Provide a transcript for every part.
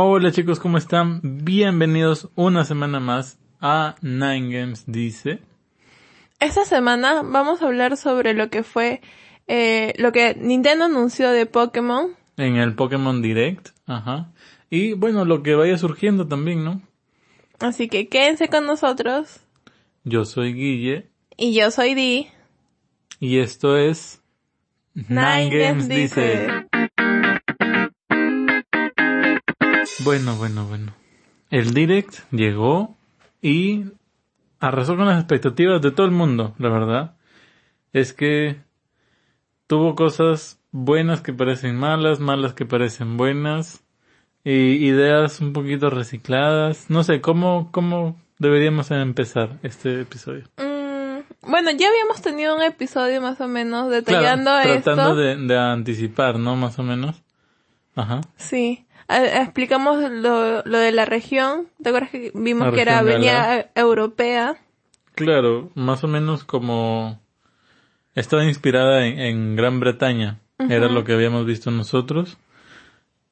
Hola chicos, ¿cómo están? Bienvenidos una semana más a Nine Games Dice. Esta semana vamos a hablar sobre lo que fue eh, lo que Nintendo anunció de Pokémon. En el Pokémon Direct, ajá. Y bueno, lo que vaya surgiendo también, ¿no? Así que quédense con nosotros. Yo soy Guille. Y yo soy Di. Y esto es Nine, Games, Dice. Bueno, bueno, bueno. El Direct llegó y arrasó con las expectativas de todo el mundo, la verdad. Es que tuvo cosas buenas que parecen malas, malas que parecen buenas, y ideas un poquito recicladas. No sé, ¿cómo, cómo deberíamos empezar este episodio? Mm, bueno, ya habíamos tenido un episodio más o menos detallando Claro, esto. tratando de, de anticipar, ¿no? Más o menos. Ajá. Sí. Explicamos lo, lo de la región. ¿Te acuerdas que vimos La que era avenida europea? Claro, más o menos como estaba inspirada en, en Gran Bretaña. Era lo que habíamos visto nosotros.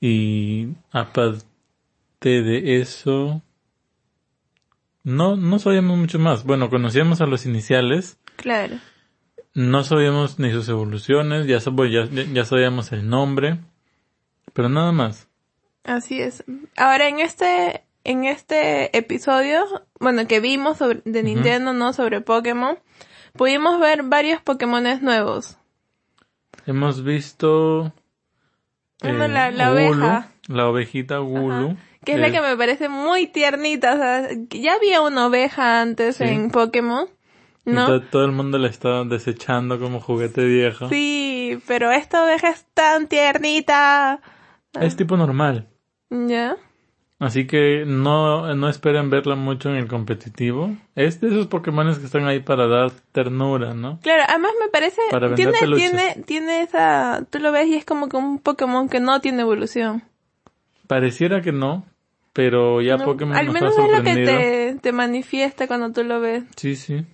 Y aparte de eso, no, no sabíamos mucho más. Bueno, conocíamos a los iniciales. Claro. No sabíamos ni sus evoluciones. Ya, sab- ya, ya sabíamos el nombre. Pero nada más. Así es. Ahora en este en este episodio, bueno, que vimos sobre de Nintendo, no sobre Pokémon, pudimos ver varios Pokémones nuevos. Hemos visto... Uno, la- la Gulu, oveja. La ovejita Gulu. Que es la Eh, que me parece muy tiernita, o sea, ya había una oveja antes Sí. en Pokémon, ¿no? to- todo el mundo la está desechando como juguete viejo. Sí, pero esta oveja es tan tiernita. Es tipo normal. ¿Ya? Así que no, no esperen verla mucho en el competitivo. Es de esos Pokémones que están ahí para dar ternura, ¿no? Claro, además me parece, Para tiene, peluches. tiene, tiene esa, tú lo ves y es como que un Pokémon que no tiene evolución. Pareciera que no, pero ya No, Pokémon Al nos menos ha es lo que te, te manifiesta cuando tú lo ves. Sí, sí.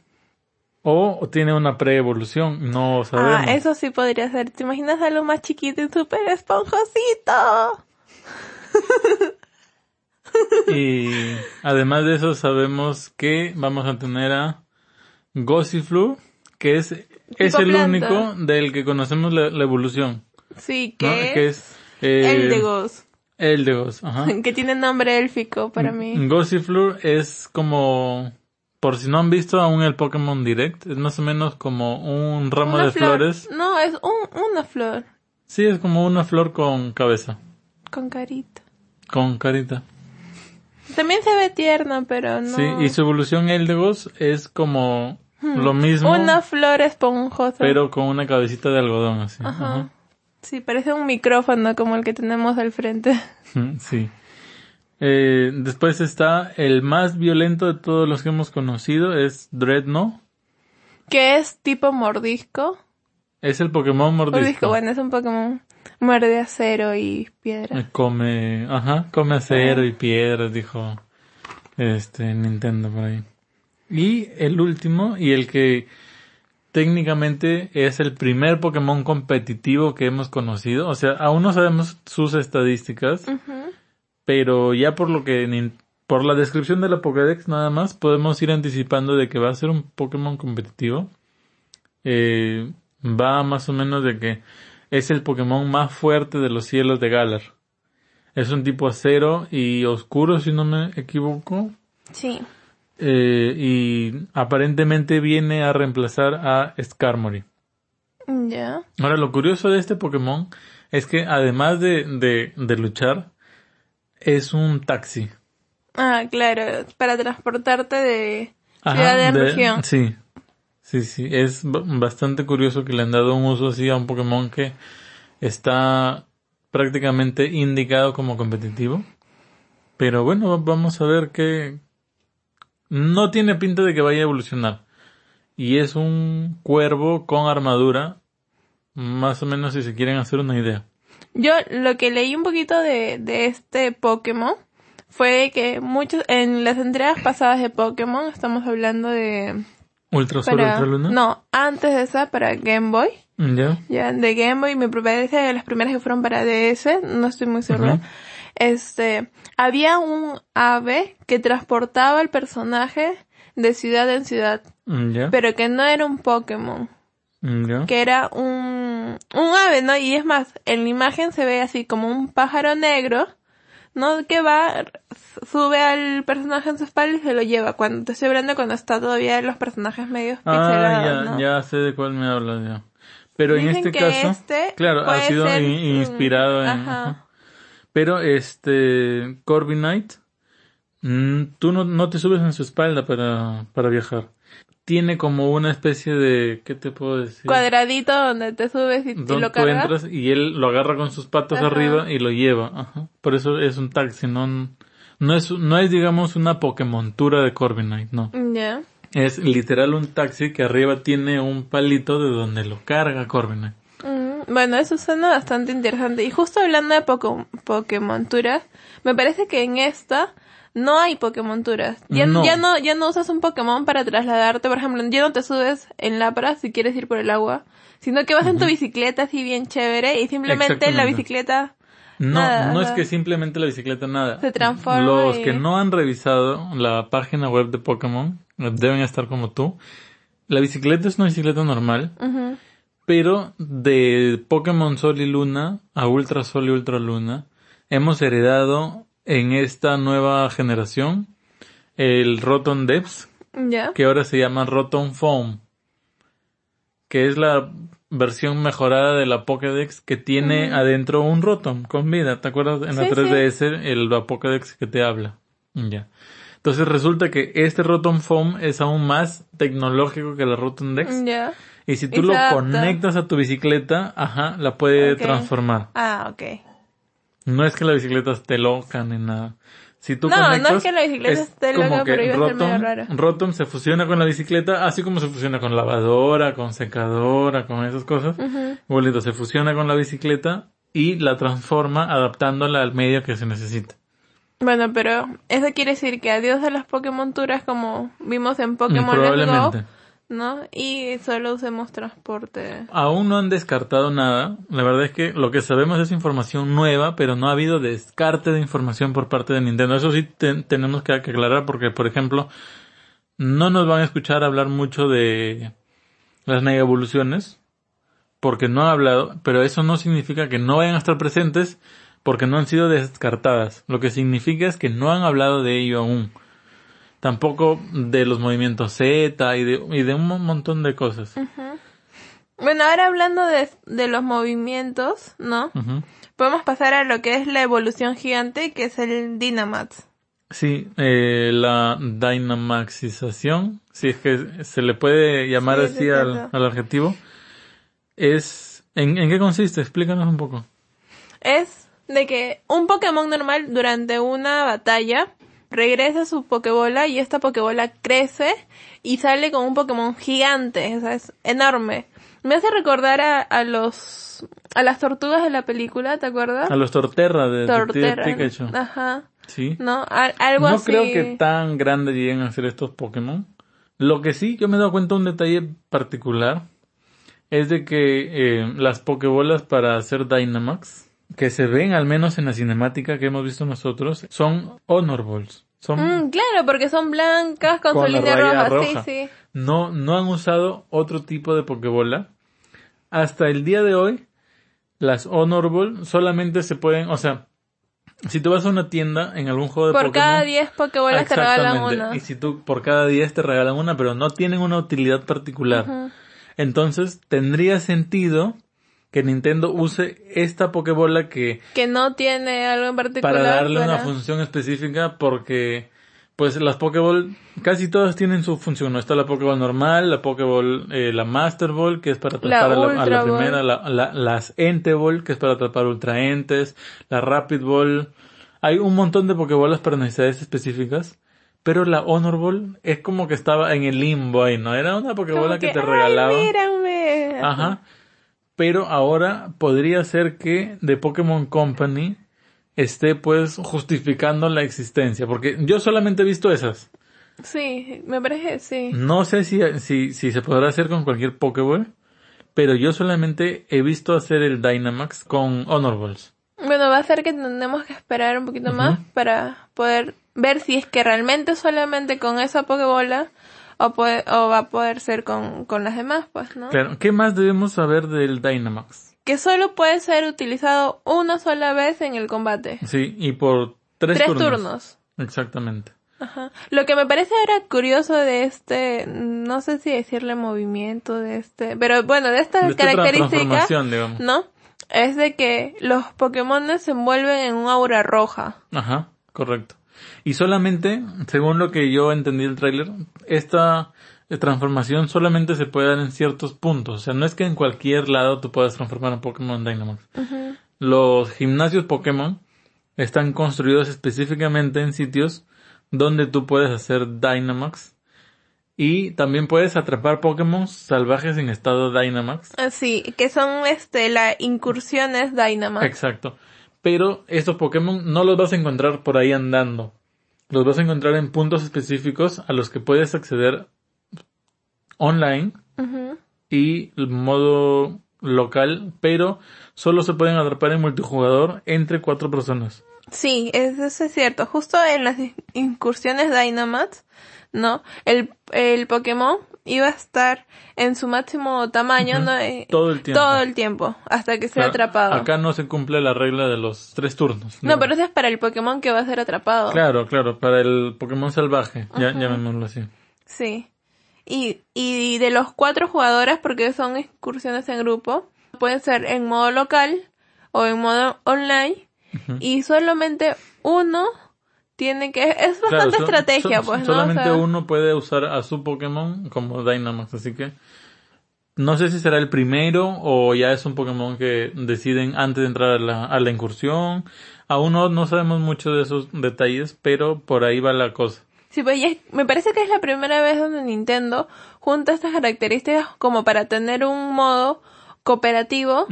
O tiene una pre-evolución, no sabemos. Ah, eso sí podría ser. ¿Te imaginas algo más chiquito y súper esponjosito? Y además de eso sabemos que vamos a tener a Gossiflu, que es, es el único del que conocemos la, la evolución. Sí, ¿no? que, Que es es eh, Eldegoss, Eldegoss, ajá. que tiene nombre élfico para mí. Gossifleur es como, por si no han visto aún el Pokémon Direct, es más o menos como un ramo Una de flor. flores. No, es un, una flor Sí, es como una flor con cabeza, con carita. Con carita. También se ve tierna, pero no. Sí, y su evolución Eldegoss es como lo mismo, Una flor esponjosa. pero con una cabecita de algodón así. Ajá. Ajá. Sí, parece un micrófono como el que tenemos al frente. Sí. Eh, después está el más violento de todos los que hemos conocido, es Dreadnought. Que es tipo mordisco. Es el Pokémon mordisco. Mordisco, bueno, es un Pokémon. Muerde acero y piedra. Eh, Come, ajá, come acero y piedras, dijo este Nintendo por ahí. Y el último, y el que técnicamente es el primer Pokémon competitivo que hemos conocido, o sea, aún no sabemos sus estadísticas, pero ya por lo que por la descripción de la Pokédex nada más podemos ir anticipando de que va a ser un Pokémon competitivo. Eh, va más o menos de que es el Pokémon más fuerte de los cielos de Galar. Es un tipo acero y oscuro, si no me equivoco. Sí. Eh, y aparentemente viene a reemplazar a Skarmory. Ya. Ahora, lo curioso de este Pokémon es que además de, de, de luchar, es un taxi. Ah, claro, para transportarte de Ajá, ciudad de- región. Sí, sí, sí. Es bastante curioso que le han dado un uso así a un Pokémon que está prácticamente indicado como competitivo. Pero bueno, va- vamos a ver que no tiene pinta de que vaya a evolucionar. Y es un cuervo con armadura, más o menos si se quieren hacer una idea. Yo lo que leí un poquito de, de este Pokémon fue que muchos, en las entregas pasadas de Pokémon, estamos hablando de... Ultra Sol, Para, Ultra Luna. no, antes de esa, para Game Boy. Ya. Ya, de Game Boy, me parece que las primeras que fueron para DS, no estoy muy segura. Este, había un ave que transportaba al personaje de ciudad en ciudad, Mm, ¿Ya? pero que no era un Pokémon, Mm, ¿Ya? que era un, un ave, ¿no? Y es más, en la imagen se ve así como un pájaro negro, ¿no? Que va, sube al personaje en su espalda y se lo lleva. Cuando te estoy hablando cuando está todavía los personajes medios Ah, pixelados, ya, ¿no? ya sé de cuál me hablas ya. Pero en este que caso, este claro, ha sido ser, in- mm, inspirado en... ajá. ajá. Pero este, Corby Knight, mm, tú no, no te subes en su espalda para, para viajar. Tiene como una especie de, ¿qué te puedo decir? Cuadradito donde te subes y, y Donde lo tú cargas. entras y él lo agarra con sus patas Ajá. arriba y lo lleva. Ajá. Por eso es un taxi, no, no es, no es digamos una Pokémontura de Corby Knight, no. Ya. Es literal un taxi que arriba tiene un palito de donde lo carga Corby Knight. Mm, Bueno, eso suena bastante interesante. Y justo hablando de Pokémonturas, me parece que en esta no hay Pokémonturas. Ya No. ya no, ya no usas un Pokémon para trasladarte, por ejemplo, ya no te subes en Lapra si quieres ir por el agua, sino que vas en tu bicicleta así bien chévere y simplemente la bicicleta No, Nada, no es que simplemente la bicicleta nada. Se transforma Los y- que no han revisado la página web de Pokémon deben estar como tú. La bicicleta es una bicicleta normal, pero de Pokémon Sol y Luna a Ultra Sol y Ultra Luna hemos heredado en esta nueva generación el Rotom Depths, que ahora se llama Rotom Foam, que es la versión mejorada de la Pokédex que tiene adentro un Rotom con vida. ¿Te acuerdas en la Sí, 3DS el la Pokédex que te habla? Ya. Entonces resulta que este Rotom Foam es aún más tecnológico que la Rotom Dex. Ya. Y si tú lo conectas a tu bicicleta, ajá, la puede transformar. Ah, ok. No es que la bicicleta esté loca ni nada. Si tú No, no conectas, es que la bicicleta esté como loca, que pero iba a ser medio rara. Rotom se fusiona con la bicicleta, así como se fusiona con lavadora, con secadora, con esas cosas. Ujú. Igualito, se fusiona con la bicicleta y la transforma adaptándola al medio que se necesita. Bueno, pero eso quiere decir que adiós a las Pokémonturas como vimos en Pokémon Let's Go. ¿No? Y solo usemos transporte. Aún no han descartado nada. La verdad es que lo que sabemos es información nueva, pero no ha habido descarte de información por parte de Nintendo. Eso sí te- tenemos que aclarar porque, por ejemplo, no nos van a escuchar hablar mucho de las mega evoluciones porque no han hablado, pero eso no significa que no vayan a estar presentes porque no han sido descartadas. Lo que significa es que no han hablado de ello aún. Tampoco de los movimientos Z y de, y de un mon- montón de cosas. Bueno, ahora hablando de, de los movimientos, ¿no? Podemos pasar a lo que es la evolución gigante, que es el Dynamax. Sí, eh, la dynamaxización, si es que se le puede llamar Sí, así sí, al, al adjetivo, es... ¿en, ¿En qué consiste? Explícanos un poco. Es de que un Pokémon normal durante una batalla regresa a su Pokébola y esta Pokébola crece y sale con un Pokémon gigante, o sea, es enorme. Me hace recordar a, a los a las tortugas de la película, ¿te acuerdas? A los Torterra de Torterra. Pikachu. Ajá. Sí. No, Al- algo No así. creo que tan grande lleguen a ser estos Pokémon. Lo que sí, yo me he dado cuenta de un detalle particular. Es de que eh, las Pokébolas para hacer Dynamax, que se ven al menos en la cinemática que hemos visto nosotros, son Honor Balls. Son Mm, claro, porque son blancas con, Con su línea roja. roja. Sí, sí. no, no han usado otro tipo de Pokébola. Hasta el día de hoy, las Honorable solamente se pueden, o sea, si tú vas a una tienda en algún juego de Por Pokémon. cada 10 Pokébolas te regalan una. Y si tú por cada 10 te regalan una, pero no tienen una utilidad particular. Entonces, tendría sentido que Nintendo use esta Pokébola que Que no tiene algo en particular. para darle una función específica porque pues las Pokéball casi todas tienen su función. ¿no? Está la Pokéball normal, la Pokéball, eh, la Master Ball que es para atrapar a la, a primera, la, la- las Ente Ball que es para atrapar Ultra Entes, la Rapid Ball. Hay un montón de Pokébolas para necesidades específicas. Pero la Honor Ball es como que estaba en el limbo ahí, ¿no? Era una Pokébola Como que, te "Ay, regalaban. mírame". Ajá. Pero ahora podría ser que The Pokémon Company esté pues justificando la existencia. Porque yo solamente he visto esas. Sí, me parece, sí. No sé si, si, si se podrá hacer con cualquier Pokéball. Pero yo solamente he visto hacer el Dynamax con Honor Balls. Bueno, va a ser que tenemos que esperar un poquito más para poder ver si es que realmente solamente con esa Pokébola o, puede, o va a poder ser con, con las demás, pues, ¿no? Claro, ¿qué más debemos saber del Dynamax? Que solo puede ser utilizado una sola vez en el combate. Sí, y por tres, Tres turnos. turnos. Exactamente. Ajá. Lo que me parece ahora curioso de este, no sé si decirle movimiento de este, pero bueno, de esta De esta característica, transformación, digamos. ¿no? Es de que los Pokémon se envuelven en un aura roja. Ajá, correcto. Y solamente, según lo que yo entendí del tráiler, esta eh, transformación solamente se puede dar en ciertos puntos. O sea, no es que en cualquier lado tú puedas transformar a Pokémon Dynamax. Los gimnasios Pokémon están construidos específicamente en sitios donde tú puedes hacer Dynamax. Y también puedes atrapar Pokémon salvajes en estado Dynamax. Así, que son este, las incursiones Dynamax. Exacto. Pero estos Pokémon no los vas a encontrar por ahí andando. Los vas a encontrar en puntos específicos a los que puedes acceder online y modo local, pero solo se pueden atrapar en multijugador entre cuatro personas. Sí, es- eso es cierto. Justo en las in- incursiones Dynamax, ¿no? El, el Pokémon iba a estar en su máximo tamaño, ¿no? Eh, Todo el tiempo. Todo el tiempo, hasta que sea Claro, atrapado. Acá no se cumple la regla de los tres turnos. No, pero eso es para el Pokémon que va a ser atrapado. Claro, claro, para el Pokémon salvaje, ya, llamémoslo así. Sí. Y, y de los cuatro jugadores, porque son excursiones en grupo, pueden ser en modo local o en modo online. Y solamente uno tiene que... Es bastante Claro, estrategia, so- pues, ¿no? O Solamente sea, uno puede usar a su Pokémon como Dynamax, así que no sé si será el primero o ya es un Pokémon que deciden antes de entrar a la, a la incursión. Aún no, no sabemos mucho de esos detalles, pero por ahí va la cosa. Sí, pues y es- me parece que es la primera vez donde Nintendo junta estas características como para tener un modo cooperativo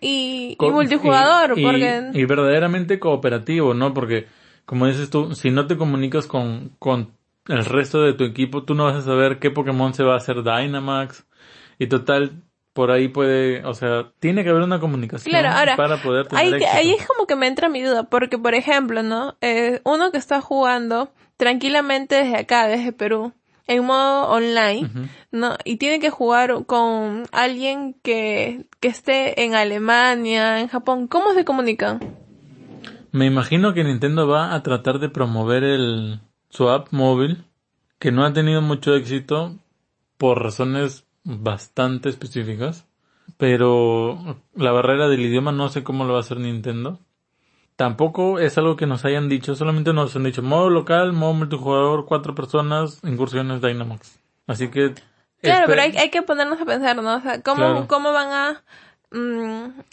y, y Co- multijugador, y- y- porque... y verdaderamente cooperativo, ¿no? Porque, como dices tú, si no te comunicas con, con el resto de tu equipo, tú no vas a saber qué Pokémon se va a hacer Dynamax. Y total, por ahí puede, o sea, tiene que haber una comunicación Claro, ahora, para poder tener ahí, éxito. ahí es como que me entra mi duda, porque por ejemplo, ¿no? Eh, uno que está jugando tranquilamente desde acá, desde Perú, en modo online. ¿no? Y tiene que jugar con alguien que, que esté en Alemania, en Japón. ¿Cómo se comunican? Me imagino que Nintendo va a tratar de promover el, su app móvil, que no ha tenido mucho éxito por razones bastante específicas, pero la barrera del idioma no sé cómo lo va a hacer Nintendo. Tampoco es algo que nos hayan dicho, solamente nos han dicho modo local, modo multijugador, cuatro personas, incursiones Dynamax. Así que... Claro, pero hay, hay que ponernos a pensar, ¿no? O sea, ¿cómo, Claro. cómo van a,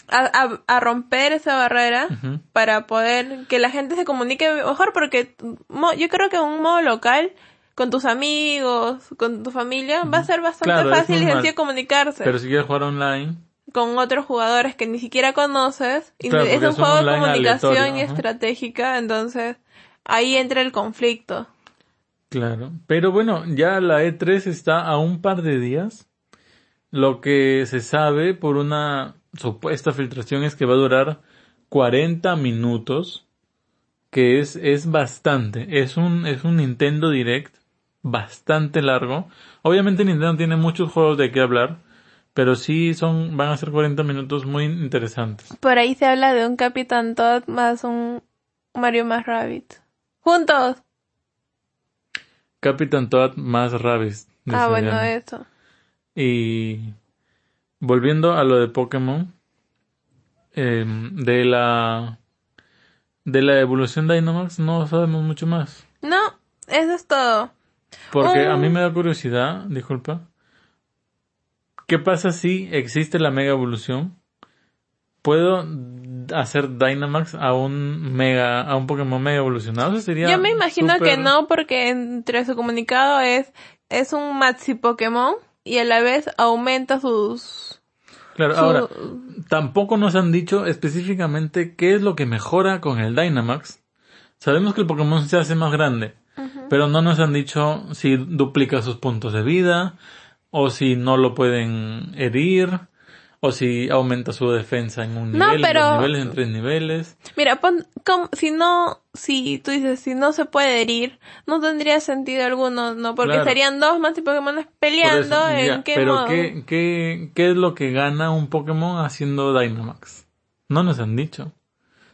a, a- a romper esa barrera para poder que la gente se comunique mejor? Porque yo creo que un modo local, con tus amigos, con tu familia, va a ser bastante Claro, fácil y sencillo comunicarse Pero si quieres jugar online, con otros jugadores que ni siquiera conoces. Claro, es un juego de comunicación y estratégica, entonces ahí entra el conflicto. Claro, pero bueno, ya la E3 está a un par de días. Lo que se sabe por una supuesta filtración es que va a durar 40 minutos, que es, es bastante. Es un, es un Nintendo Direct bastante largo. Obviamente Nintendo tiene muchos juegos de qué hablar, pero sí son, van a ser 40 minutos muy interesantes. Por ahí se habla de un Capitán Todd más un Mario más Rabbit. ¡Juntos! Capitán Toad más Rabbids. Ah, bueno, eso. Y volviendo a lo de Pokémon, eh, de la de la evolución de Dynamax no sabemos mucho más. No, eso es todo. Porque a mí me da curiosidad, disculpa. ¿Qué pasa si existe la mega evolución? ¿Puedo hacer Dynamax a un mega, a un Pokémon mega evolucionado? Eso sería Yo me imagino que no, porque entre su comunicado es, es un Maxi Pokémon y a la vez aumenta sus... Claro, ahora, tampoco nos han dicho específicamente qué es lo que mejora con el Dynamax. Sabemos que el Pokémon se hace más grande, pero no nos han dicho si duplica sus puntos de vida, o si no lo pueden herir, o si aumenta su defensa en un No, nivel, en pero- dos niveles, en tres niveles. Mira, pon, com- si no, si tú dices, si no se puede herir, no tendría sentido alguno, ¿no? Porque Claro. serían dos más y Pokémon peleando eso, en ya, qué pero modo. ¿qué, qué, ¿qué es lo que gana un Pokémon haciendo Dynamax? No nos han dicho.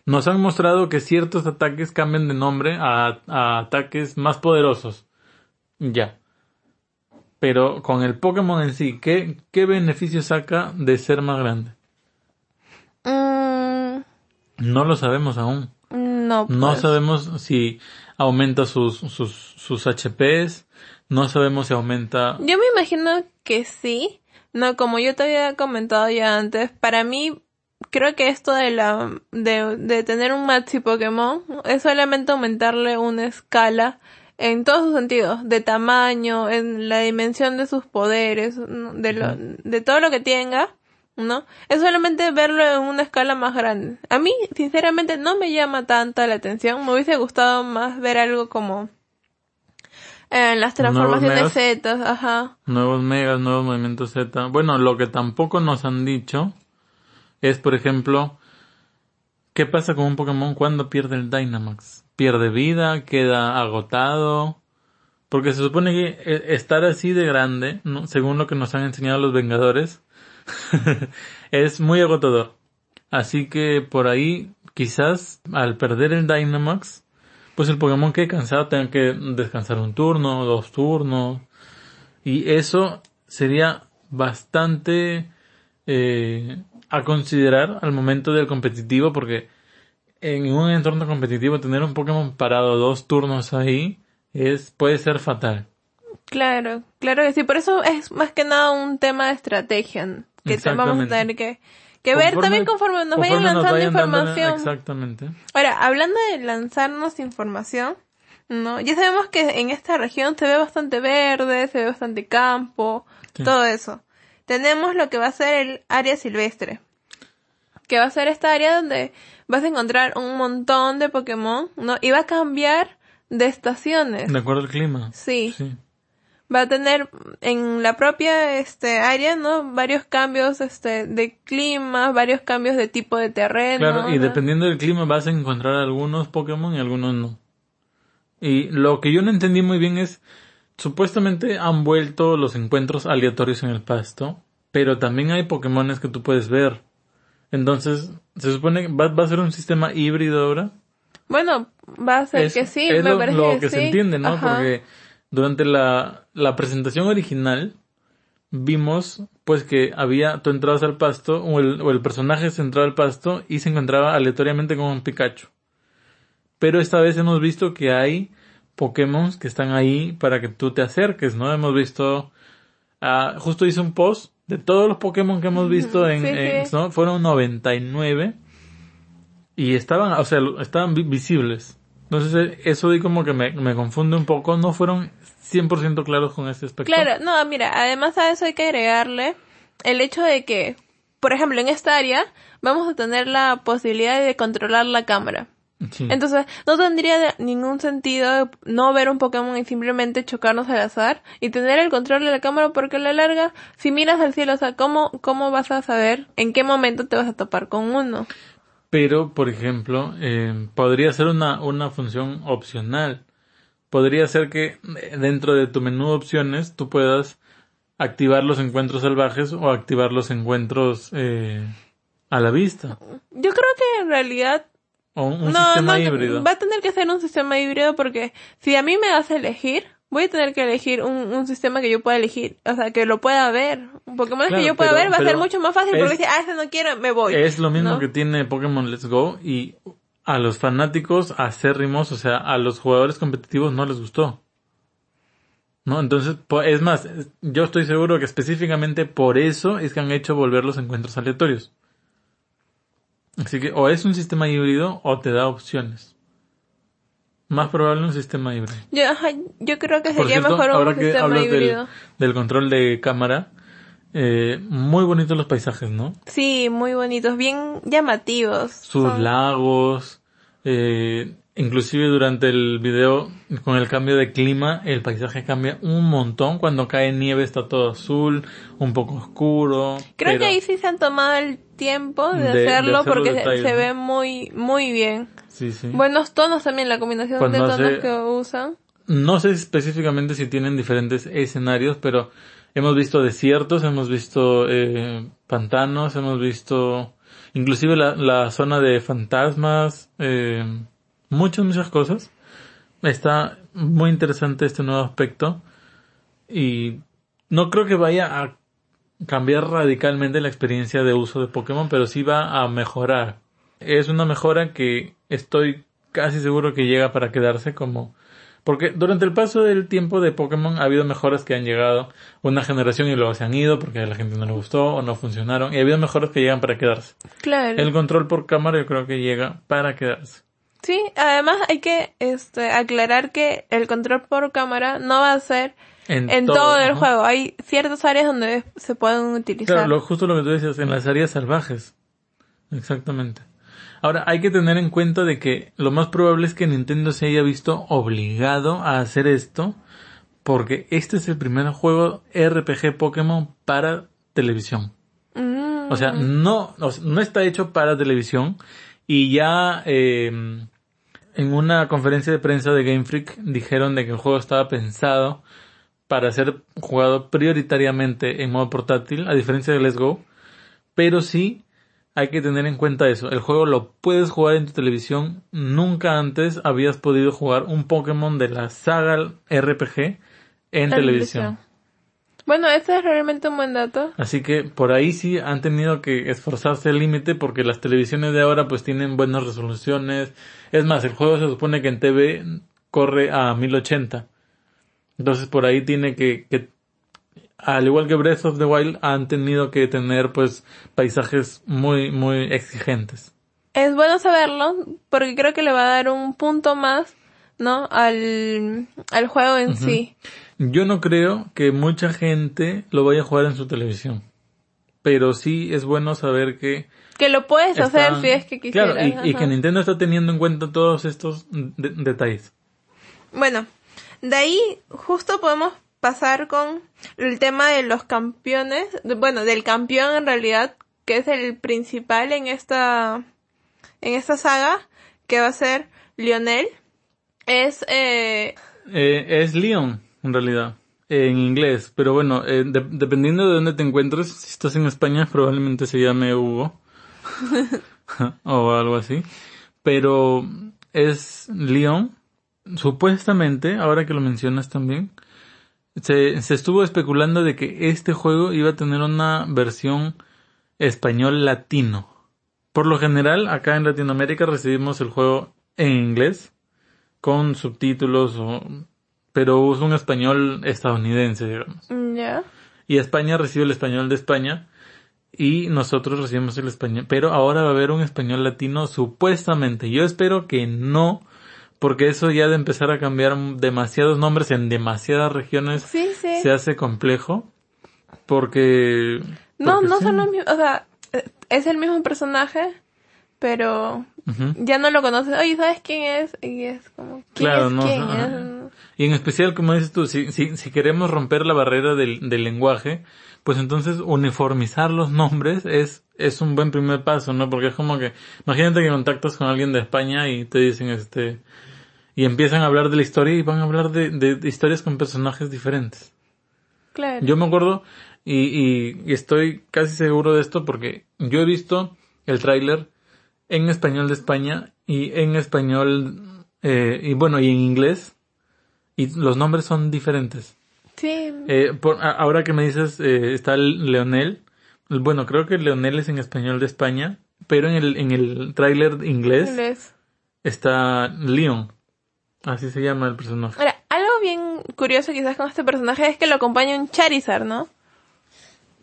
Nos han mostrado que ciertos ataques cambian de nombre a, a ataques más poderosos. Ya. Pero con el Pokémon en sí, ¿qué, ¿qué beneficio saca de ser más grande? Mm, No lo sabemos aún. no, No pues. sabemos si aumenta sus, sus, sus HPs. No sabemos si aumenta... Yo me imagino que sí. No, como yo te había comentado ya antes, para mí creo que esto de la de, de tener un Maxi Pokémon es solamente aumentarle una escala en todos sus sentidos, de tamaño, en la dimensión de sus poderes, de lo, de todo lo que tenga, ¿no? Es solamente verlo en una escala más grande. A mí, sinceramente, no me llama tanta la atención. Me hubiese gustado más ver algo como eh, las transformaciones. Z, ajá. Nuevos megas, nuevos movimientos Z. Bueno, lo que tampoco nos han dicho es, por ejemplo, ¿qué pasa con un Pokémon cuando pierde el Dynamax? ¿Pierde vida? ¿Queda agotado? Porque se supone que eh, estar así de grande, según lo que nos han enseñado los Vengadores, es muy agotador. Así que por ahí, quizás al perder el Dynamax, pues el Pokémon quede cansado, tenga que descansar un turno, dos turnos. Y eso sería bastante eh, a considerar al momento del competitivo porque en un entorno competitivo tener un Pokémon parado dos turnos ahí es puede ser fatal. Claro, claro que sí. Por eso es más que nada un tema de estrategia que vamos a tener que, que ver también conforme nos vayan conforme nos lanzando vayan dando- información. exactamente. Ahora, hablando de lanzarnos información, ¿no? Ya sabemos que en esta región se ve bastante verde, se ve bastante campo, Sí. todo eso. Tenemos lo que va a ser el área silvestre. Que va a ser esta área donde vas a encontrar un montón de Pokémon, ¿no? Y va a cambiar de estaciones. De acuerdo al clima. Sí. Sí. Va a tener en la propia este área, ¿no? Varios cambios este de clima, varios cambios de tipo de terreno. Claro, y ¿no? dependiendo del clima vas a encontrar algunos Pokémon y algunos no. Y lo que yo no entendí muy bien es, supuestamente han vuelto los encuentros aleatorios en el pasto, pero también hay Pokémones que tú puedes ver. Entonces, se supone que va, va a ser un sistema híbrido ahora. Bueno, va a ser es, que sí, es me lo, parece lo que, que sí. se entiende, ¿no? Ajá. Porque durante la, la presentación original vimos pues que había, tú entrabas al pasto o el, o el personaje se entraba al pasto y se encontraba aleatoriamente con un Pikachu. Pero esta vez hemos visto que hay Pokémon que están ahí para que tú te acerques, ¿no? Hemos visto, ah, justo hice un post de todos los Pokémon que hemos visto en, sí, en- sí. ¿no? Fueron 99 y estaban, o sea, estaban vi- visibles. Entonces eso di como que me, me confunde un poco, no fueron 100% claros con este aspecto. Claro, no, mira, además a eso hay que agregarle el hecho de que, por ejemplo, en esta área vamos a tener la posibilidad de controlar la cámara. Sí. Entonces, no tendría ningún sentido no ver un Pokémon y simplemente chocarnos al azar y tener el control de la cámara porque a la larga, si miras al cielo, o sea, ¿cómo, cómo vas a saber en qué momento te vas a topar con uno? Pero, por ejemplo, eh, podría ser una, una función opcional. Podría ser que eh, dentro de tu menú de opciones tú puedas activar los encuentros salvajes o activar los encuentros eh, a la vista. Yo creo que en realidad O un, un no, sistema no, híbrido. va a tener que ser un sistema híbrido porque si a mí me das a elegir, voy a tener que elegir un, un sistema que yo pueda elegir, o sea, que lo pueda ver. Un Pokémon Claro, que yo pueda pero- ver va a ser mucho más fácil porque es- si, ah, ese no quiero, me voy. Es lo mismo ¿no? que tiene Pokémon Let's Go y a los fanáticos acérrimos, o sea, a los jugadores competitivos no les gustó. ¿No? Entonces, es más, yo estoy seguro que específicamente por eso es que han hecho volver los encuentros aleatorios. Así que o es un sistema híbrido o te da opciones. Más probable un sistema híbrido. Yo, creo que sería cierto, mejor un ahora que sistema hablas del, híbrido. del control de cámara, eh, muy bonitos los paisajes, ¿no? Sí, muy bonitos, bien llamativos. sus Son- lagos, eh, Inclusive durante el video, con el cambio de clima, el paisaje cambia un montón. Cuando cae nieve está todo azul, un poco oscuro. Creo que ahí sí se han tomado el tiempo de, De- de hacerlo, porque se- ve muy, muy bien. Sí, sí. Buenos tonos también, la combinación Cuando de tonos hace- que usan. No sé específicamente si tienen diferentes escenarios, pero hemos visto desiertos, hemos visto eh, pantanos, hemos visto inclusive la, la zona de fantasmas, eh, muchas, muchas cosas. Está muy interesante este nuevo aspecto y no creo que vaya a cambiar radicalmente la experiencia de uso de Pokémon, pero sí va a mejorar. Es una mejora que estoy casi seguro que llega para quedarse como porque durante el paso del tiempo de Pokémon ha habido mejoras que han llegado una generación y luego se han ido porque a la gente no le gustó o no funcionaron. Y ha habido mejoras que llegan para quedarse. Claro. El control por cámara yo creo que llega para quedarse. Sí, además hay que este, aclarar que el control por cámara no va a ser en todo, el juego. Hay ciertas áreas donde se pueden utilizar. Claro, lo, justo lo que tú decías, en las áreas salvajes. Exactamente. Ahora, hay que tener en cuenta de que lo más probable es que Nintendo se haya visto obligado a hacer esto porque este es el primer juego RPG Pokémon para televisión. Mm, O sea, no, no está hecho para televisión y ya eh, en una conferencia de prensa de Game Freak dijeron de que el juego estaba pensado para ser jugado prioritariamente en modo portátil, a diferencia de Let's Go, pero sí hay que tener en cuenta eso. El juego lo puedes jugar en tu televisión. Nunca antes habías podido jugar un Pokémon de la saga RPG en televisión. Bueno, ese es realmente un buen dato. Así que por ahí sí han tenido que esforzarse al límite porque las televisiones de ahora pues tienen buenas resoluciones. Es más, el juego se supone que en TV corre a 1080. Entonces por ahí tiene que, que al igual que Breath of the Wild han tenido que tener pues paisajes muy muy exigentes. Es bueno saberlo porque creo que le va a dar un punto más, ¿no? Al, al juego en sí. Yo no creo que mucha gente lo vaya a jugar en su televisión. Pero sí es bueno saber que Que lo puedes hacer si es que quisieras. Claro, y, y que. Nintendo está teniendo en cuenta todos estos de- detalles. Bueno, de ahí justo podemos pasar con el tema de los campeones, bueno, del campeón en realidad, que es el principal en esta, en esta saga, que va a ser Lionel. Es, eh, Eh, es Leon, en realidad, en inglés. Pero bueno, eh, de- dependiendo de dónde te encuentres, si estás en España probablemente se llame Hugo. o algo así. Pero es Leon. Supuestamente, ahora que lo mencionas también, se, se estuvo especulando de que este juego iba a tener una versión español latino. Por lo general, acá en Latinoamérica recibimos el juego en inglés, con subtítulos, o, pero es un español estadounidense, digamos. ya. Y España recibe el español de España y nosotros recibimos el español. Pero ahora va a haber un español latino supuestamente. Yo espero que no, porque eso ya de empezar a cambiar demasiados nombres en demasiadas regiones Sí, sí. se hace complejo. Porque... No, porque no sí. son los mismos, o sea, es el mismo personaje, pero Ya no lo conoces. Oye, ¿sabes quién es? Y es como, ¿quién Claro, es no, quién? Es- Y en especial, como dices tú, si, si, si queremos romper la barrera del, del lenguaje, pues entonces uniformizar los nombres es, es un buen primer paso, ¿no? Porque es como que, imagínate que contactas con alguien de España y te dicen este, y empiezan a hablar de la historia y van a hablar de, de- de historias con personajes diferentes. Claro. Yo me acuerdo y, y, y estoy casi seguro de esto porque yo he visto el tráiler en español de España y en español eh, y bueno y en inglés y los nombres son diferentes. Sí, Eh, por- a- ahora que me dices eh, está el Leonel, bueno creo que Leonel es en español de España, pero en el en el tráiler inglés inglés. está Leon, así se llama el personaje. Ahora, algo bien curioso quizás con este personaje es que lo acompaña un Charizard, ¿no?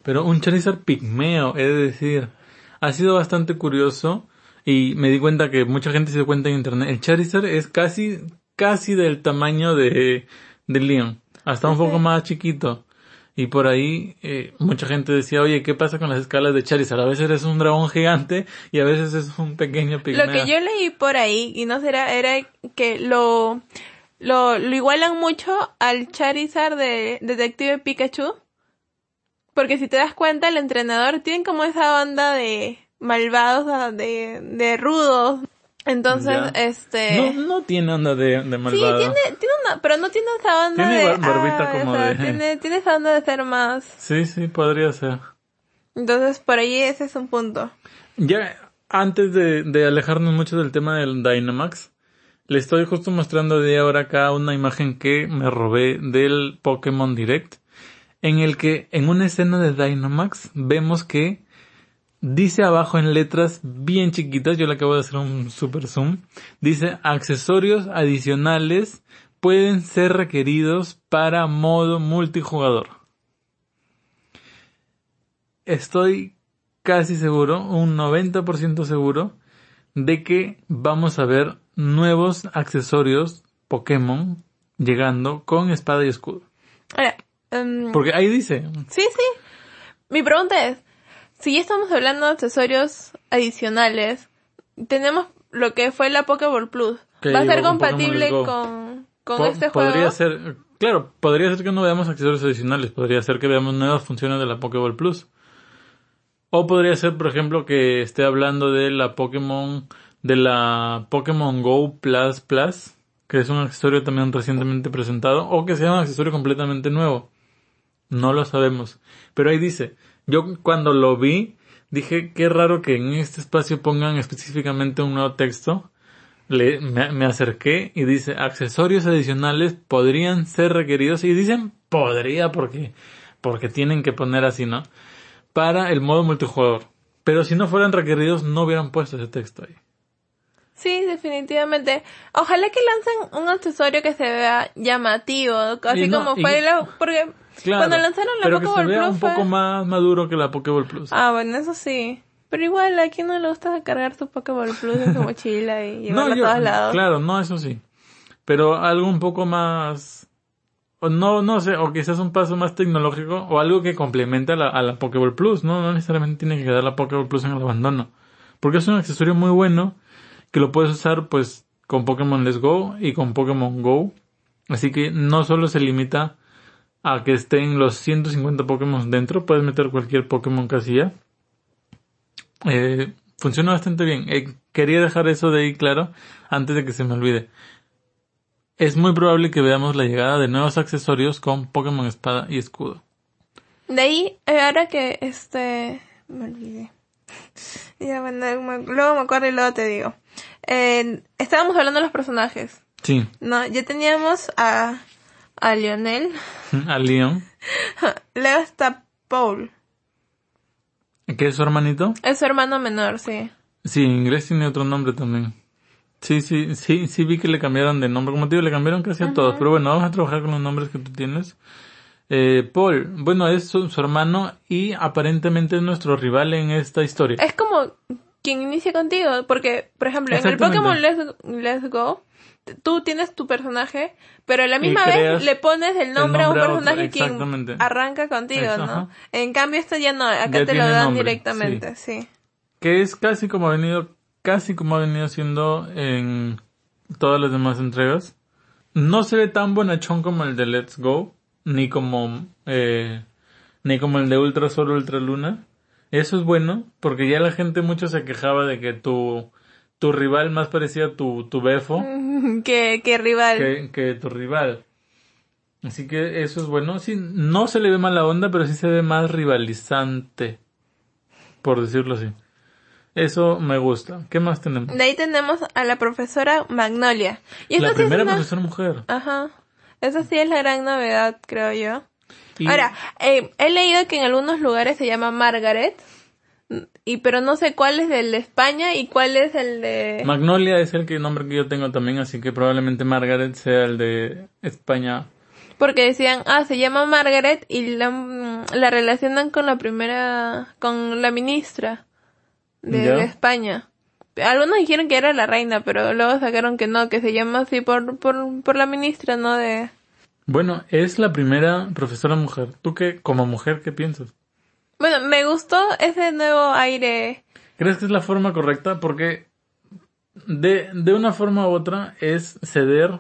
Pero un Charizard pigmeo, he de decir. Ha sido bastante curioso y me di cuenta que mucha gente se dio cuenta en internet. El Charizard es casi, casi del tamaño de, de Leon. Hasta un poco más chiquito. Y por ahí eh, mucha gente decía, oye, ¿qué pasa con las escalas de Charizard? A veces es un dragón gigante y a veces es un pequeño pigmeo. Lo que yo leí por ahí, y no será, era que lo, lo, lo igualan mucho al Charizard de Detective Pikachu. Porque si te das cuenta, el entrenador tiene como esa onda de malvados, de, de rudos, entonces, Ya. este... No, no tiene onda de, de Sí, malvado. tiene, tiene una, pero no tiene esa onda Tiene de... barbita ah, como o sea, de- Tiene, tiene esa onda de ser más... Sí, sí, podría ser. Entonces, por ahí ese es un punto. Ya antes de, de alejarnos mucho del tema del Dynamax, le estoy justo mostrando de ahora acá una imagen que me robé del Pokémon Direct, en el que en una escena de Dynamax vemos que dice abajo en letras bien chiquitas, yo le acabo de hacer un super zoom, dice accesorios adicionales pueden ser requeridos para modo multijugador. Estoy casi seguro, un 90% seguro, de que vamos a ver nuevos accesorios Pokémon llegando con espada y escudo. Ahora, em, Porque ahí dice, sí, sí. Mi pregunta es, si ya estamos hablando de accesorios adicionales, tenemos lo que fue la Pokéball Plus. Que ¿Va a ser compatible con, con po- este juego? podría ser, claro, podría ser que no veamos accesorios adicionales, podría ser que veamos nuevas funciones de la Pokéball Plus. O podría ser, por ejemplo, que esté hablando de la Pokémon, de la Pokémon Go Plus Plus, que es un accesorio también recientemente presentado, o que sea un accesorio completamente nuevo. No lo sabemos. Pero ahí dice, yo cuando lo vi, dije, qué raro que en este espacio pongan específicamente un nuevo texto. Le, me, me acerqué y dice, accesorios adicionales podrían ser requeridos. Y dicen, podría porque, porque tienen que poner así, ¿no? Para el modo multijugador. Pero si no fueran requeridos, no hubieran puesto ese texto ahí. Sí, definitivamente. Ojalá que lancen un accesorio que se vea llamativo, así Y no, como y- fue la... Porque Claro, cuando lanzaron la pero que se Pokéball vea Plus un poco más maduro que la Pokéball Plus. Ah, bueno, eso sí. Pero igual, ¿a quién no le gusta cargar su Pokéball Plus en su mochila y llevarla a todos lados? claro, no, eso sí. Pero algo un poco más, o no, no sé, o quizás un paso más tecnológico, o algo que complemente a la, a la Pokéball Plus, ¿no? No necesariamente tiene que quedar la Pokéball Plus en el abandono. Porque es un accesorio muy bueno, que lo puedes usar, pues, con Pokémon Let's Go y con Pokémon Go. Así que no solo se limita a que estén los 150 Pokémon dentro, puedes meter cualquier Pokémon casilla. Eh, funciona bastante bien. Eh, quería dejar eso de ahí claro antes de que se me olvide. Es muy probable que veamos la llegada de nuevos accesorios con Pokémon Espada y Escudo. De ahí, eh, ahora que este... Me olvidé. Ya, bueno, me- luego me acuerdo y luego te digo. Eh, estábamos hablando de los personajes. Sí, No, ya teníamos a, a Lionel. a Leon, Luego está Paul. que es su hermanito. Es su hermano menor, sí. Sí, en inglés tiene otro nombre también. Sí, sí, sí, sí vi que le cambiaron de nombre. Como te digo, le cambiaron casi a todos. Pero bueno, vamos a trabajar con los nombres que tú tienes. Eh, Paul, bueno, es su, su hermano y aparentemente es nuestro rival en esta historia. Es como quien inicia contigo, porque, por ejemplo, en el. Pokémon Let's, Let's Go, tú tienes tu personaje, pero a la misma vez le pones el nombre, nombre a un personaje exactamente. arranca contigo, Eso, ¿no? ajá. En cambio, este ya no, acá Ya te lo dan nombre, directamente, sí. que es casi como ha venido, casi como ha venido siendo en todas las demás entregas. No se ve tan bonachón como el de Let's Go, ni como, eh, ni como el de Ultra Sol, Ultra Luna. Eso es bueno, porque ya la gente mucho se quejaba de que tu, tu rival más parecía tu, tu befo que, que rival. que, que tu rival. Así que eso es bueno. Sí, no se le ve mala onda, pero sí se ve más rivalizante. Por decirlo así. Eso me gusta. ¿Qué más tenemos? De ahí tenemos a la profesora Magnolia. Y La sí primera una- profesora mujer. Ajá. Esa sí es la gran novedad, creo yo. Y- Ahora, eh, he leído que en algunos lugares se llama Margaret, y pero no sé cuál es el de España y cuál es el de... Magnolia es el que nombre que yo tengo también, así que probablemente Margaret sea el de España. Porque decían, ah, se llama Margaret y la, mm, la relacionan con la primera, con la ministra de, España. Algunos dijeron que era la reina, pero luego sacaron que no, que se llama así por, por, por la ministra, ¿no? De... Bueno, es la primera profesora mujer. ¿Tú qué, como mujer, qué piensas? Bueno, me gustó ese nuevo aire. ¿Crees que es la forma correcta? Porque de, de una forma u otra es ceder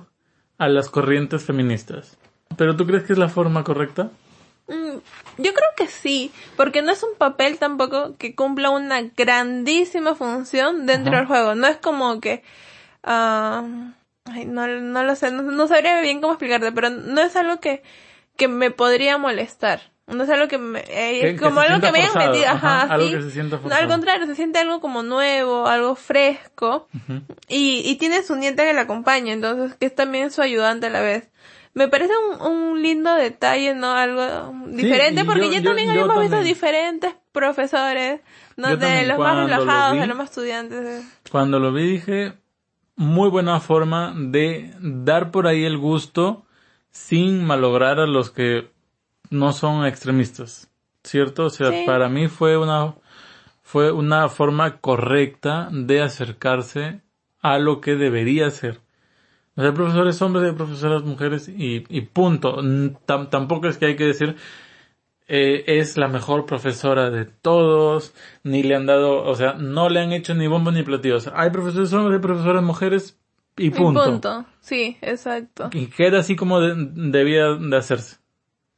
a las corrientes feministas. ¿Pero tú crees que es la forma correcta? Mm, yo creo que sí, porque no es un papel tampoco que cumpla una grandísima función dentro Ajá. del juego. No es como que... ay, no, no lo sé, no, no sabría bien cómo explicarte, pero no es algo que, que me podría molestar. No es algo que me... eh, que como algo que me hayan metido, ajá, ajá, algo sí. que se sienta No, forzado. al contrario, se siente algo como nuevo, algo fresco. Y, y tiene su nieta que la acompaña, entonces que es también su ayudante a la vez. Me parece un, un lindo detalle, ¿no? Algo diferente, porque yo- ya yo- también yo habíamos visto diferentes profesores, ¿no? De los más lo relajados, vi- de los más estudiantes. Cuando lo vi dije, muy buena forma de dar por ahí el gusto sin malograr a los que no son extremistas. ¿Cierto? O sea, Sí. para mí fue una, fue una forma correcta de acercarse a lo que debería ser. O sea, hay profesores hombres, hay profesoras mujeres y, y punto. Tampoco es que hay que decir, eh, es la mejor profesora de todos, ni le han dado, o sea, no le han hecho ni bombo ni platillos. Hay profesores hombres, hay profesoras mujeres y Y punto. punto. Sí, exacto. Y queda así como de- debía de hacerse.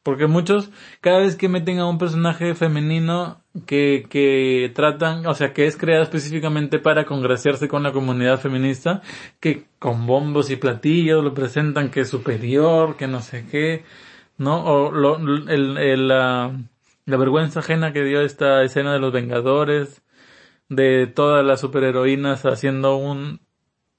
Porque muchos, cada vez que meten a un personaje femenino que, que tratan, o sea, que es creado específicamente para congraciarse con la comunidad feminista, que con bombos y platillos lo presentan que es superior, que no sé qué, ¿no? O lo, el, el, la, la vergüenza ajena que dio esta escena de los Vengadores, de todas las superheroínas haciendo un,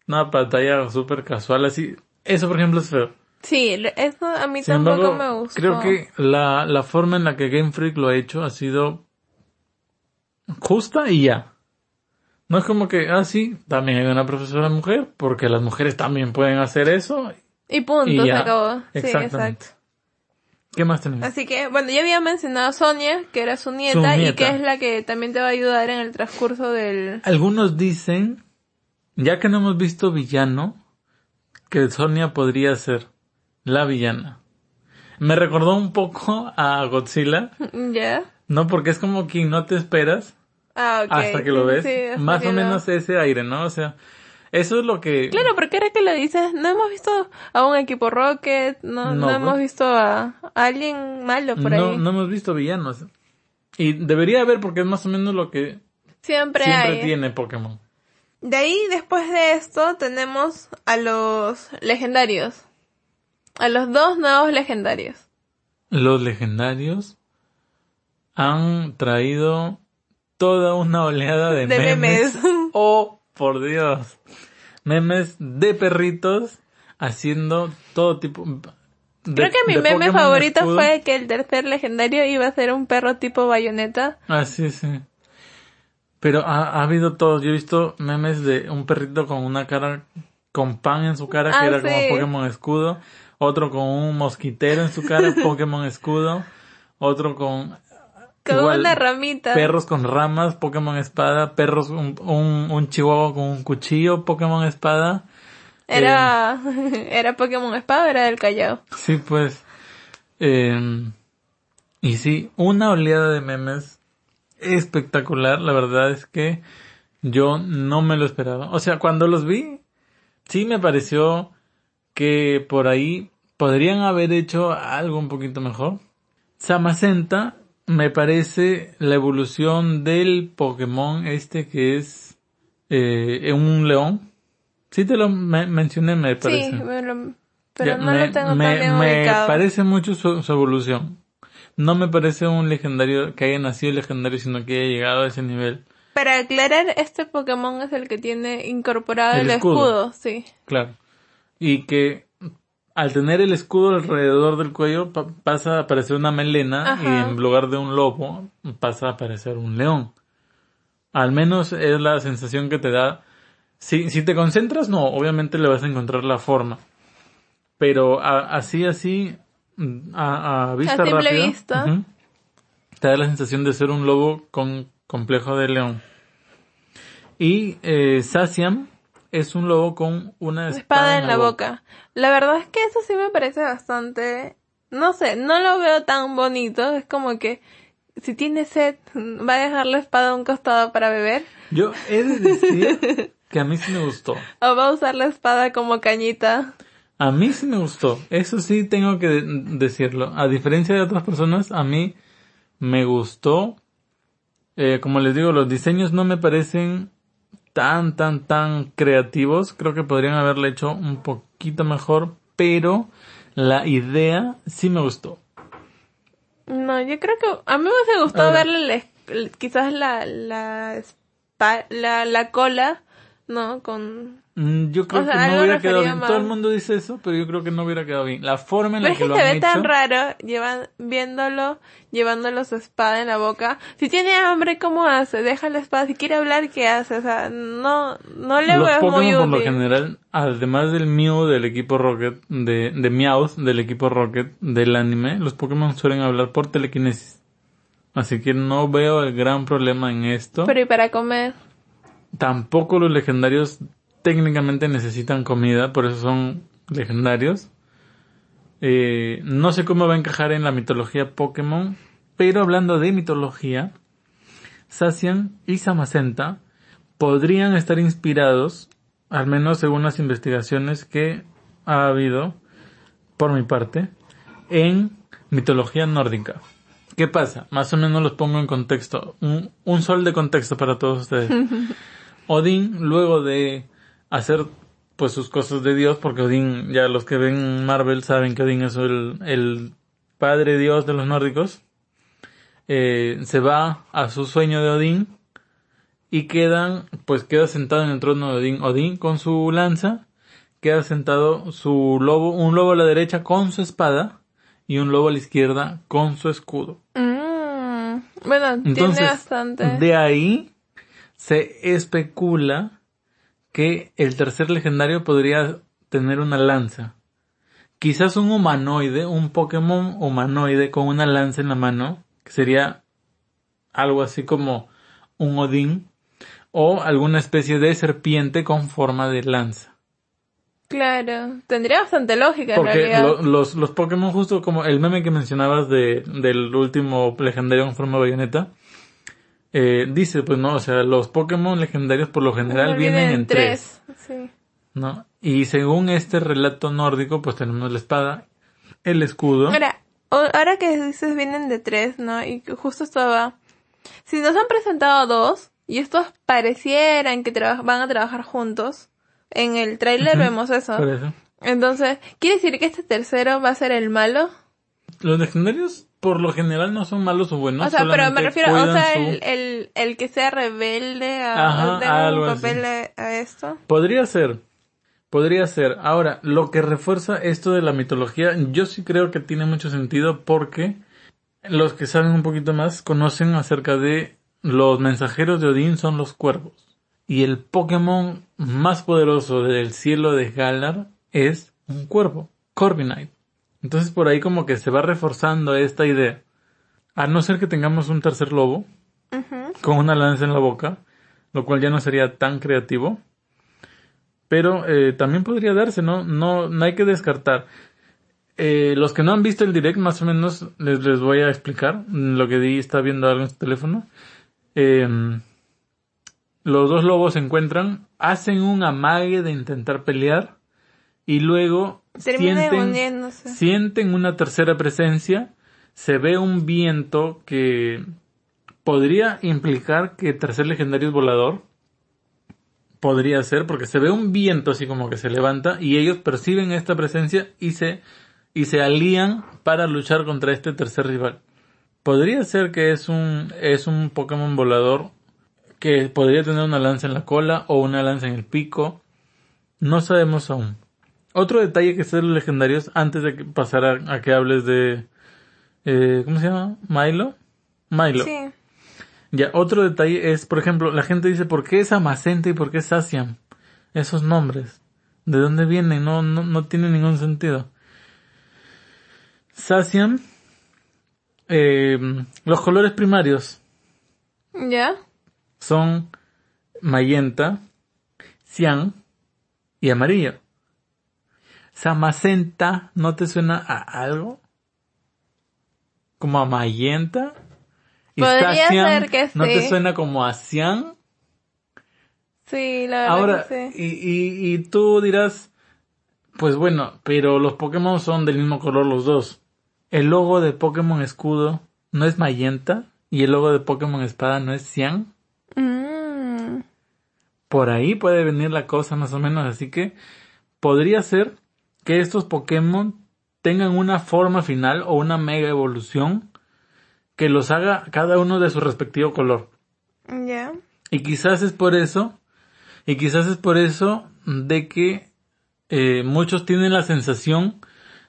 una batalla súper casual así. Eso, por ejemplo, es feo. Sí, eso a mí Sin tampoco embargo, me gustó. creo que la, la forma en la que Game Freak lo ha hecho ha sido justa y ya. No es como que, ah, sí, también hay una profesora mujer, porque las mujeres también pueden hacer eso. Y punto, y se acabó. Sí, exacto. ¿Qué más tenemos? Así que, bueno, ya había mencionado a Sonia, que era su nieta, y nieta. que es la que también te va a ayudar en el transcurso del... Algunos dicen, ya que no hemos visto villano, que Sonia podría ser la villana. Me recordó un poco a Godzilla, ¿Ya? ¿no? Porque es como que no te esperas Ah, ok. hasta que lo ves. Sí, Más o menos ese aire, ¿no? O sea, eso es lo que... Claro, porque ahora que lo dices, no hemos visto a un equipo Rocket, no, no, No, hemos visto a, a alguien malo por no, ahí. no hemos visto villanos. Y debería haber porque es más o menos lo que Siempre, siempre hay. tiene Pokémon. De ahí, después de esto, tenemos a los legendarios. A los dos nuevos legendarios. Los legendarios han traído toda una oleada de, De memes. memes. Oh, por Dios. Memes de perritos haciendo todo tipo... de- Creo que mi meme Pokémon favorito escudo. fue que el tercer legendario iba a ser un perro tipo bayoneta. Ah, sí, sí. Pero ha, ha habido todos. Yo he visto memes de un perrito con una cara, con pan en su cara, Ah, que era sí. como Pokémon escudo. Otro con un mosquitero en su cara, Pokémon escudo. Otro con Con igual, una ramita. perros con ramas, Pokémon espada. Perros, un, un, un chihuahua con un cuchillo, Pokémon espada. Era, era Pokémon Espada, era del Callao. Sí, pues. eh, y sí, una oleada de memes espectacular. La verdad es que yo no me lo esperaba. O sea, cuando los vi, sí me pareció que por ahí podrían haber hecho algo un poquito mejor. Samacenta me parece la evolución del Pokémon este que es eh, un león. Sí te lo me- mencioné, me parece. Sí, me lo- pero Ya, no me, lo tengo me- tan me parece mucho su, su evolución. No me parece un legendario que haya nacido legendario, sino que haya llegado a ese nivel. Para aclarar, este Pokémon es el que tiene incorporado El el, escudo. escudo. sí. Claro. Y que al tener el escudo alrededor del cuello pa- pasa a aparecer una melena Ajá. y en lugar de un lobo pasa a aparecer un león. Al menos es la sensación que te da. Si, si te concentras, no, obviamente le vas a encontrar la forma. Pero a- así, así, a, a vista rápida, vista. te da la sensación de ser un lobo con complejo de león. Y eh, es un lobo con una espada, espada en la boca. La verdad es que eso sí me parece bastante, no sé, no lo veo tan bonito, es como que si tiene sed va a dejar la espada a un costado para beber Yo he de decir que a mí sí me gustó. o va a usar la espada como cañita. A mí sí me gustó. Eso sí tengo que de- decirlo. A diferencia de otras personas, a mí me gustó. Eh, como les digo, los diseños no me parecen tan, tan, tan creativos. Creo que podrían haberle hecho un poquito mejor, pero la idea sí me gustó. No, yo creo que a mí me hubiese gustado verle la quizás la, la, la cola, ¿no? Con... Mm, Yo creo O sea, que no hubiera quedado bien. más- Todo el mundo dice eso, pero yo creo que no hubiera quedado bien. La forma en la es que que lo se han ve tan raro llevan, viéndolo, llevándolo su espada en la boca. Si tiene hambre, ¿cómo hace? Deja la espada. Si quiere hablar, ¿qué hace? O sea, no, no le Los veo muy Pokémon por lo útil. general, además del Mew del equipo Rocket, de, de Meowth del equipo Rocket del anime, los Pokémon suelen hablar por telequinesis. Así que no veo el gran problema en esto. Pero ¿y para comer? Tampoco los legendarios técnicamente necesitan comida, por eso son legendarios. Eh, no sé cómo va a encajar en la mitología Pokémon, pero hablando de mitología, Sacian y Samacenta podrían estar inspirados, al menos según las investigaciones que ha habido, por mi parte, en mitología nórdica. ¿Qué pasa? Más o menos los pongo en contexto. Un, un sol de contexto para todos ustedes. Odín, luego de hacer pues sus cosas de Dios, porque Odín, ya los que ven Marvel saben que Odín es el, el padre Dios de los nórdicos, eh, se va a su sueño de Odín y quedan, pues queda sentado en el trono de Odín, Odín con su lanza, queda sentado su lobo, un lobo a la derecha con su espada y un lobo a la izquierda con su escudo. Mm, bueno, tiene Entonces, bastante. de ahí se especula que el tercer legendario podría tener una lanza. Quizás un humanoide, un Pokémon humanoide con una lanza en la mano, que sería algo así como un Odín, o alguna especie de serpiente con forma de lanza. Claro, tendría bastante lógica en Porque realidad. lo- los, los Pokémon, justo como el meme que mencionabas de, del último legendario en forma de bayoneta, eh, dice, pues no, o sea, los Pokémon legendarios por lo general No vienen en tres, Sí. ¿no? Y según este relato nórdico, pues tenemos la espada, el escudo. Ahora, ahora que dices vienen de tres, ¿no? Y justo estaba... Si nos han presentado dos, y estos parecieran que van a trabajar juntos, en el tráiler vemos eso. Por eso. Entonces, ¿quiere decir que este tercero va a ser el malo? Los legendarios por lo general no son malos o buenos. o sea, pero me refiero, o sea, su- el, el, el que sea rebelde a, Ajá, un papel a, a esto. Podría ser. Podría ser. Ahora, lo que refuerza esto de la mitología, yo sí creo que tiene mucho sentido porque los que saben un poquito más conocen acerca de los mensajeros de Odín son los cuervos. Y el Pokémon más poderoso del cielo de Galar es un cuervo, Corviknight. Entonces por ahí como que se va reforzando esta idea. A no ser que tengamos un tercer lobo, con una lanza en la boca, lo cual ya no sería tan creativo. Pero eh, también podría darse, ¿no? No, no hay que descartar. Eh, los que no han visto el direct, más o menos les, les voy a explicar lo que di, está viendo algo en su teléfono. Eh, los dos lobos se encuentran, hacen un amague de intentar pelear y luego sienten, sienten una tercera presencia, se ve un viento que podría implicar que tercer legendario es volador. Podría ser, porque se ve un viento así como que se levanta y ellos perciben esta presencia y se, y se alían para luchar contra este tercer rival. Podría ser que es un, es un Pokémon volador que podría tener una lanza en la cola o una lanza en el pico. No sabemos aún. Otro detalle que sé de los legendarios, antes de que pasar a, a que hables de, eh, ¿cómo se llama? Milo. Milo. Sí. Ya, otro detalle es, por ejemplo, la gente dice, ¿por qué es Amacenta y por qué es Saciam? Esos nombres. ¿De dónde vienen? No, no, no tiene ningún sentido. Saciam, eh, los colores primarios ¿Ya? son magenta, cian y amarillo. Samacenta, ¿no te suena a algo? ¿Como a Mayenta? ¿Y Podría Sacian, ser que ¿No te sí. suena como a Cian? Sí, la verdad Ahora, que sí. y, y, y tú dirás, pues bueno, pero los Pokémon son del mismo color los dos. El logo de Pokémon Escudo no es Mayenta y el logo de Pokémon Espada no es Cian. Mm, Por ahí puede venir la cosa más o menos, así que podría ser que estos Pokémon tengan una forma final o una mega evolución que los haga cada uno de su respectivo color. ya. Y quizás es por eso, y quizás es por eso de que eh, muchos tienen la sensación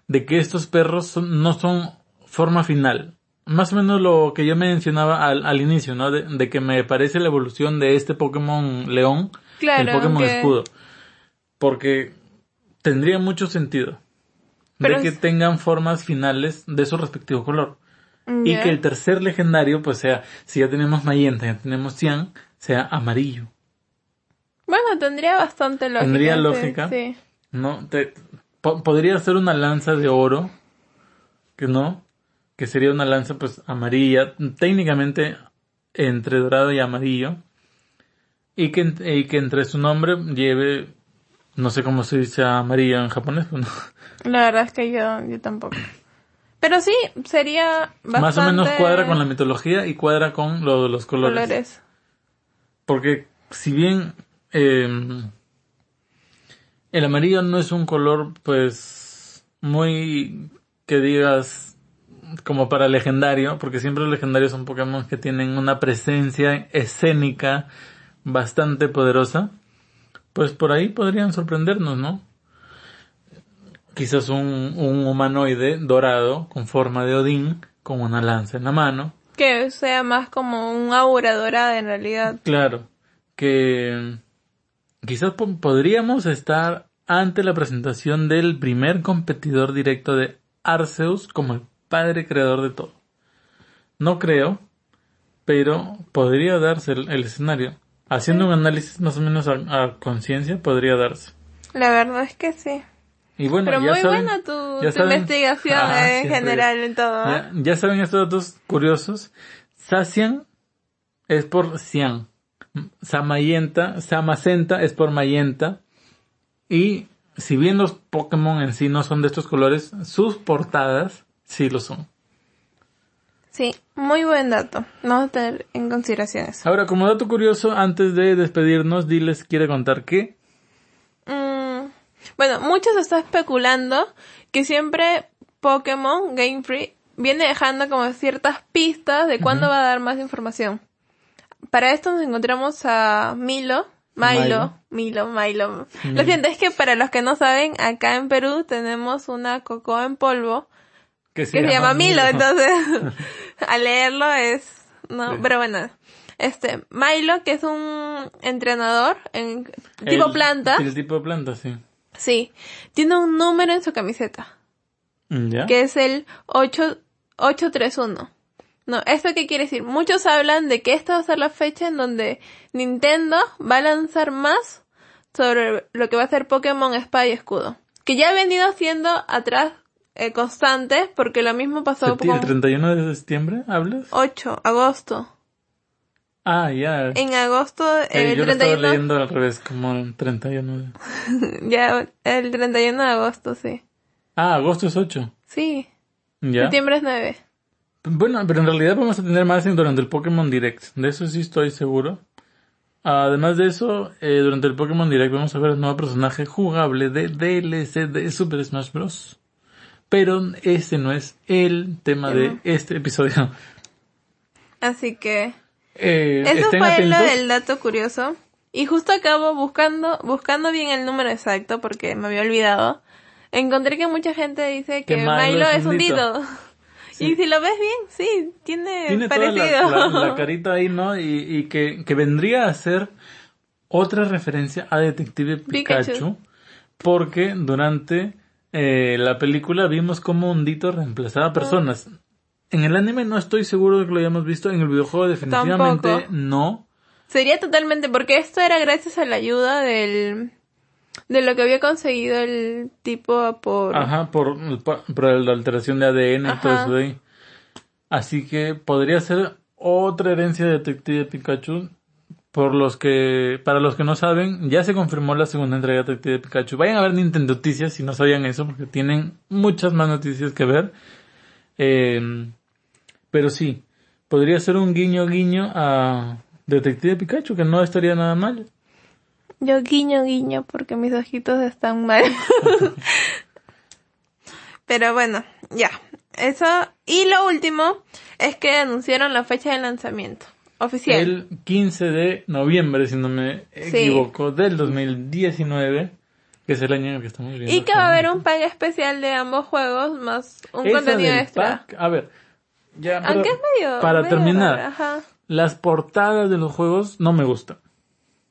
de que estos perros son- no son forma final. Más o menos lo que yo mencionaba al, al inicio, ¿no? De, de que me parece la evolución de este Pokémon León, Claro, el Pokémon que- Escudo. Porque tendría mucho sentido Pero de que es- tengan formas finales de su respectivo color. Y que el tercer legendario, pues sea, si ya tenemos Mayenta, ya tenemos Cian, sea amarillo. Bueno, tendría bastante lógica. Tendría lógica. Sí. ¿No? Te, po- podría ser una lanza de oro, que no, que sería una lanza pues amarilla, técnicamente entre dorado y amarillo, y que, y que entre su nombre lleve, no sé cómo se dice amarillo en japonés, pero no. La verdad es que yo, yo tampoco. Pero sí, sería bastante... más o menos cuadra con la mitología y cuadra con lo de los colores. colores. Porque si bien eh, el amarillo no es un color pues muy que digas como para legendario, porque siempre los legendarios son Pokémon que tienen una presencia escénica bastante poderosa, pues por ahí podrían sorprendernos, ¿no? Quizás un, un humanoide dorado con forma de Odín, con una lanza en la mano, Que sea más como un aura dorada en realidad. Claro, que quizás po- podríamos estar ante la presentación del primer competidor directo de Arceus como el padre creador de todo. No creo, pero podría darse el, el escenario. Haciendo un análisis más o menos a, a conciencia, podría darse. La verdad es que sí. Y bueno, Pero ya muy saben- buena tu, ya tu saben- investigación Ah, en siempre. general en todo. ¿eh? Ya, ya saben estos datos curiosos. Sacian es por Cian. Samayenta, Samacenta es por Mayenta. Y si bien los Pokémon en sí no son de estos colores, sus portadas sí lo son. Sí, muy buen dato. Vamos a tener en consideración eso. Ahora, como dato curioso, antes de despedirnos, Diles quiere contar que Mm, bueno, muchos están especulando que siempre Pokémon Game Freak viene dejando como ciertas pistas de cuándo va a dar más información. Para esto nos encontramos a Milo, Milo, Milo, Milo. Lo siento, es que para los que no saben, acá en Perú tenemos una cocoa en polvo que que se llama Milo, entonces al leerlo es no, Sí. pero bueno, este Milo que es un entrenador en tipo El- planta, El tipo planta, sí. sí, tiene un número en su camiseta, ¿Ya? que es el 8 831. No, ¿esto qué quiere decir? Muchos hablan de que esta va a ser la fecha en donde Nintendo va a lanzar más sobre lo que va a ser Pokémon Espada y Escudo. Que ya ha venido haciendo atrás eh, constante, porque lo mismo pasó Septi- ¿El con 31 de septiembre hablas? 8, agosto. Ah, ya. En agosto, Eh, el yo lo estaba 31, leyendo al revés, como el 31 de... ya, el 31 de agosto, sí. Ah, agosto es 8. Sí, Ya. septiembre es 9. Bueno, pero en realidad vamos a tener más durante el Pokémon Direct. De eso sí estoy seguro. Además de eso, eh, durante el Pokémon Direct vamos a ver el nuevo personaje jugable de DLC de Super Smash Bros. Pero ese no es el tema de este episodio. Así que, Eh, eso fue lo atentos. del dato curioso. Y justo acabo buscando, buscando bien el número exacto, porque me había olvidado. Encontré que mucha gente dice que Que Milo es un dito. dito. Y si lo ves bien, sí, tiene, Tiene toda parecido. la, la- la carita ahí, ¿no? Y, y que, que vendría a ser otra referencia a Detective Pikachu. Pikachu. Porque durante eh, la película vimos cómo un Dito reemplazaba personas. En el anime no estoy seguro de que lo hayamos visto. En el videojuego definitivamente Tampoco. no. Sería totalmente, porque esto era gracias a la ayuda del, de lo que había conseguido el tipo por... Ajá, por, por la alteración de ADN y todo eso de ahí. Así que podría ser otra herencia de Detective Pikachu. Por los que, para los que no saben, ya se confirmó la segunda entrega de Detective Pikachu. Vayan a ver Nintendo Noticias si no sabían eso, porque tienen muchas más noticias que ver. Eh, pero sí, podría ser un guiño guiño a Detective Pikachu, que no estaría nada mal. Yo guiño guiño porque mis ojitos están mal. Pero bueno, ya. Eso. Y lo último es que anunciaron la fecha de lanzamiento. Oficial. El 15 de noviembre, si no me equivoco, del 2019, que es el año en el que estamos viviendo. Y que va a haber un pack especial de ambos juegos más un Esa contenido extra. pack, a ver, ya para, Aunque es medio. para medio terminar, raro, ajá. las portadas de los juegos no me gustan.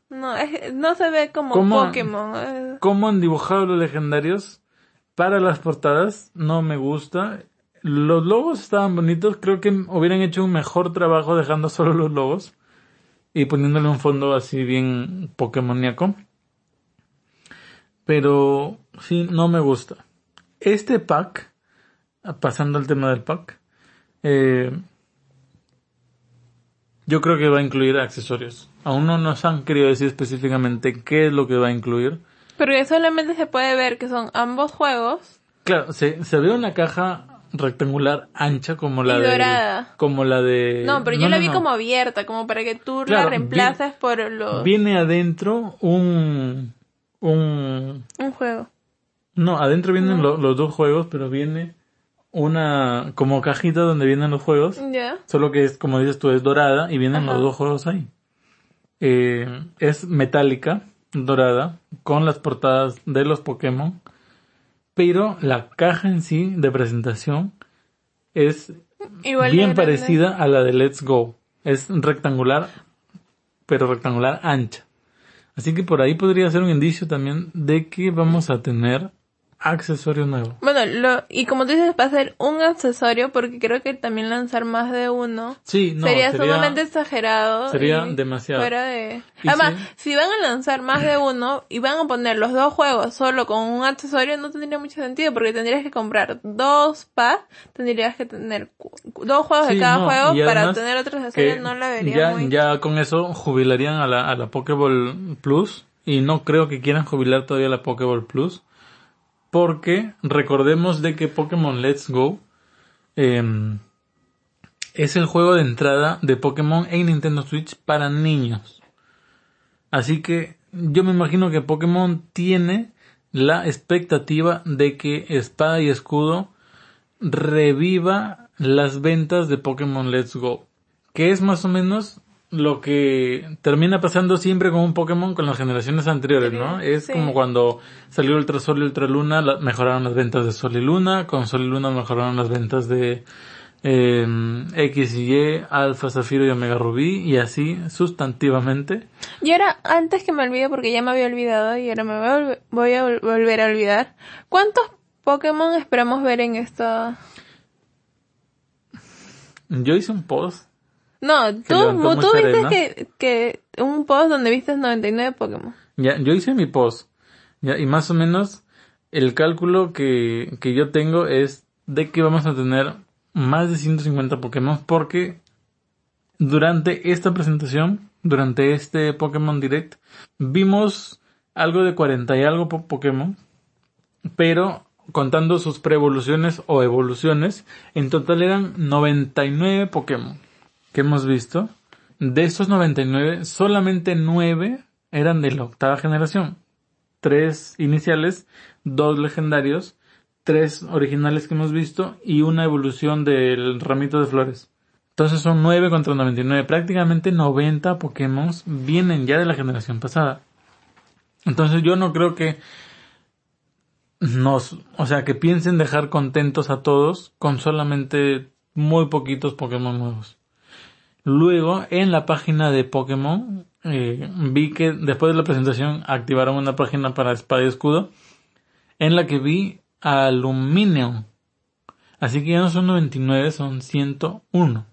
No, es- no se ve como ¿Cómo? Pokémon. eh. Cómo han dibujado los legendarios para las portadas no me gusta. Los logos estaban bonitos, creo que hubieran hecho un mejor trabajo dejando solo los logos y poniéndole un fondo así bien Pokémoníaco. Pero sí, no me gusta. Este pack, pasando al tema del pack, eh, yo creo que va a incluir accesorios. Aún no nos han querido decir específicamente qué es lo que va a incluir. Pero que solamente se puede ver que son ambos juegos. Claro, se, se ve una caja rectangular ancha como la Y de dorada. como la de No, pero yo la no, vi no. como abierta, como para que tú Claro, la reemplaces por los... viene adentro un un un juego. no adentro vienen lo- los dos juegos pero viene una como cajita donde vienen los juegos Ya. solo que es como dices tú es dorada y vienen Ajá. los dos juegos ahí Eh, es metálica dorada con las portadas de los Pokémon pero la caja en sí de presentación es Igual bien parecida a la de Let's Go. Es rectangular, pero rectangular ancha. Así que por ahí podría ser un indicio también de que vamos a tener accesorio nuevo. Bueno, lo, y como tú dices, va a ser un accesorio porque creo que también lanzar más de uno Sí, no, sería, sería, sumamente exagerado. sería demasiado. Fuera de... Además, sí. si van a lanzar más de uno y van a poner los dos juegos solo con un accesorio, no tendría mucho sentido porque tendrías que comprar dos packs, tendrías que tener dos juegos Sí, de cada no, juego para tener otros accesorios, no la vería ya, muy... ya con eso jubilarían a la, a la Pokéball Plus y no creo que quieran jubilar todavía la Pokéball Plus porque recordemos de que Pokémon Let's Go em, es el juego de entrada de Pokémon en Nintendo Switch para niños. Así que yo me imagino que Pokémon tiene la expectativa de que Espada y Escudo reviva las ventas de Pokémon Let's Go. Que es más o menos lo que termina pasando siempre con un Pokémon con las generaciones anteriores, ¿no? Es Sí. como cuando salió Ultra Sol y Ultra Luna, la- mejoraron las ventas de Sol y Luna, con Sol y Luna mejoraron las ventas de eh, X y Y, Alfa, Zafiro y Omega Rubí, y así sustantivamente. Y ahora, antes que me olvide, porque ya me había olvidado y ahora me voy a, volver- voy a vol- volver a olvidar, ¿cuántos Pokémon esperamos ver en esta...? Yo hice un post No, tú, tú viste que, que un post donde viste 99 Pokémon. Ya, yo hice mi post. Ya, y más o menos el cálculo que, que yo tengo es de que vamos a tener más de 150 Pokémon porque durante esta presentación, durante este Pokémon Direct, vimos algo de 40 y algo po- Pokémon, pero contando sus preevoluciones o evoluciones, en total eran 99 Pokémon que hemos visto. De estos 99, solamente 9 eran de la octava generación. Tres iniciales, dos legendarios, tres originales que hemos visto y una evolución del ramito de flores. Entonces son 9 contra 99. Prácticamente 90 Pokémon vienen ya de la generación pasada. Entonces yo no creo que nos, o sea, que piensen dejar contentos a todos con solamente muy poquitos Pokémon nuevos. Luego, en la página de Pokémon, eh, vi que después de la presentación activaron una página para Espada y Escudo, en la que vi a Lumineon. Así que ya no son 99, son 101.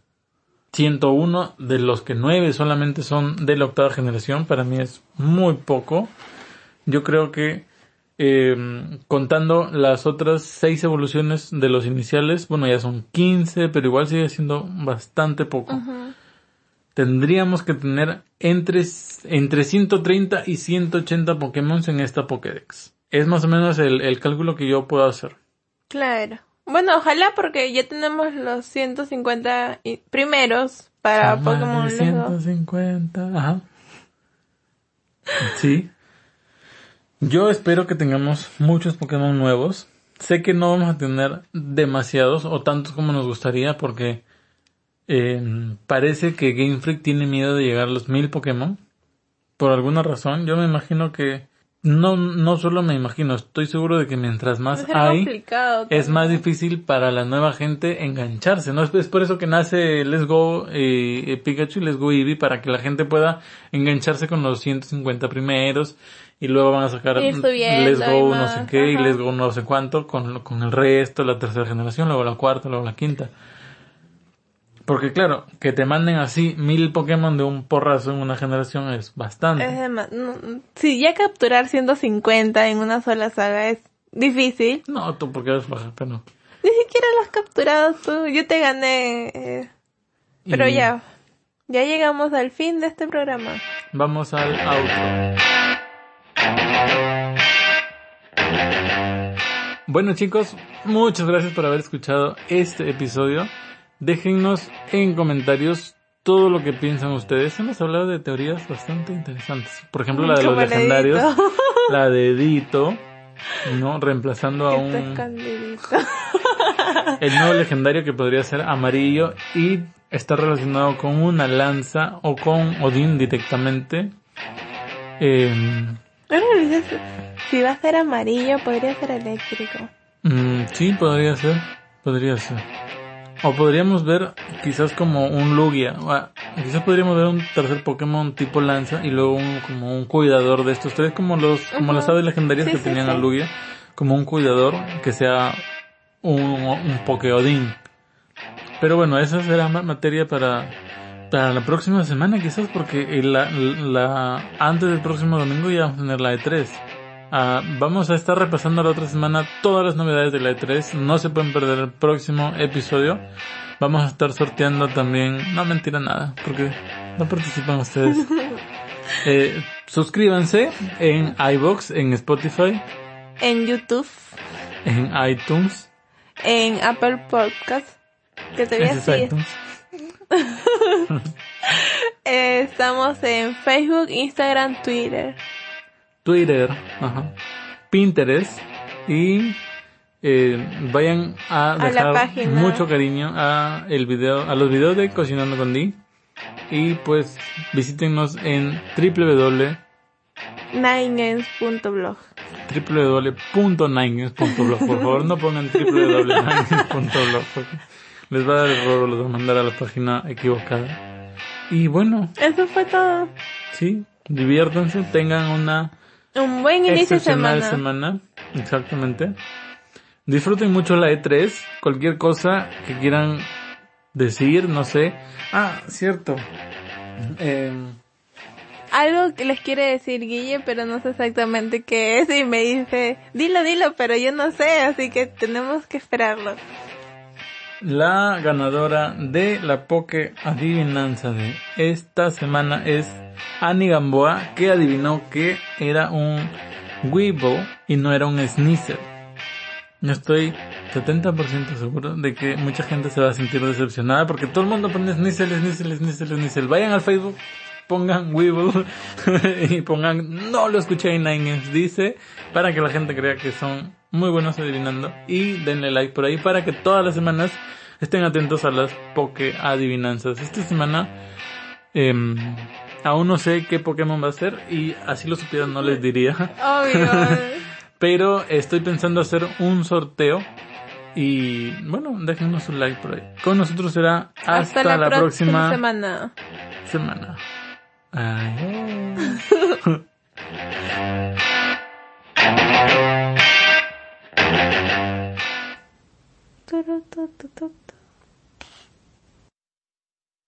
101 de los que 9 solamente son de la octava generación, para mí es muy poco. yo creo que eh, contando las otras seis evoluciones de los iniciales, bueno, ya son 15, pero igual sigue siendo bastante poco. Tendríamos que tener entre, entre 130 y 180 Pokémon en esta Pokédex. Es más o menos el, el cálculo que yo puedo hacer. Claro. Bueno, ojalá porque ya tenemos los 150 i- primeros para Pokémon de Let's Go. 150, ajá. Sí. Yo espero que tengamos muchos Pokémon nuevos. Sé que no vamos a tener demasiados o tantos como nos gustaría porque eh, parece que Game Freak tiene miedo de llegar a los mil Pokémon. Por alguna razón, yo me imagino que no, no solo me imagino, estoy seguro de que mientras más hay, es más difícil para la nueva gente engancharse, ¿no? Es, es por eso que nace Let's Go eh, eh, Pikachu y Let's Go Eevee para que la gente pueda engancharse con los 150 primeros y luego van a sacar subiendo Let's Go no sé qué y. Let's Go no sé cuánto con, con el resto, la tercera generación, luego la cuarta, luego la quinta. Porque claro, que te manden así mil Pokémon de un porrazo en una generación es bastante. Es no, si ya capturar 150 en una sola saga es difícil. No, tú porque eres baja, pero... Ni siquiera los has capturado tú. Yo te gané. eh, pero Y ya. Ya llegamos al fin de este programa. Vamos al outro. Bueno chicos, muchas gracias por haber escuchado este episodio. Déjennos en comentarios todo lo que piensan ustedes. Hemos hablado de teorías bastante interesantes. Por ejemplo, la de los legendarios, la de Dito, ¿no? Reemplazando a un el nuevo legendario que podría ser amarillo y está relacionado con una lanza o con Odín directamente. Eh, si va a ser amarillo, podría ser eléctrico. Mm, sí, podría ser. Podría ser. O podríamos ver quizás como un Lugia. Quizás podríamos ver un tercer Pokémon tipo lanza y luego un, como un cuidador de estos tres, como los, como las aves legendarias Sí, que sí, tenían a sí. Lugia. Como un cuidador que sea un, un Pokéodín. Pero bueno, esa será ma- materia para, para la próxima semana quizás porque la, la, antes del próximo domingo ya vamos a tener la E3. Ah, vamos a estar repasando la otra semana todas las novedades de la E3. No se pueden perder el próximo episodio. Vamos a estar sorteando también, no mentira nada, porque no participan ustedes. Eh, suscríbanse en iBox, en Spotify, En YouTube, en iTunes. en Apple Podcast, que te voy a decir. Eh, estamos en Facebook, Instagram, Twitter. Twitter, ajá, Pinterest y eh, vayan a dejar mucho cariño a el video, a los videos de Cocinando con Di y pues visítenos en www Nineens.blog. www.ninegames.blog por favor no pongan www.ninegames.blog les va a dar error los va a mandar a la página equivocada. Y bueno. Eso fue todo. sí diviértanse tengan una Un buen inicio de semana. semana. Exactamente. Disfruten mucho la E3. Cualquier cosa que quieran decir, no sé. Ah, cierto. Eh, Algo que les quiere decir Guille, pero no sé exactamente qué es y me dice, dilo, dilo, pero yo no sé, así que tenemos que esperarlo. La ganadora de la Poke Adivinanza de esta semana es Annie Gamboa, que adivinó que era un Weevil y no era un Sneasel. Yo estoy 70% seguro de que mucha gente se va a sentir decepcionada porque todo el mundo pone Sneasel, Sneasel, Sneasel, Sneasel. Vayan al Facebook, pongan Weevil y pongan no lo escuché en Nine Games, dice, para que la gente crea que son muy buenos adivinando y denle like por ahí para que todas las semanas estén atentos a las Poke adivinanzas. Esta semana em, aún no sé qué Pokémon va a ser y así lo supieran no les diría. Obvio. Pero estoy pensando hacer un sorteo. Y bueno, déjenos un like por ahí. Con nosotros será hasta, Hasta, la, próxima, semana. semana. Adiós. Turu, tu, tu, tu, tu.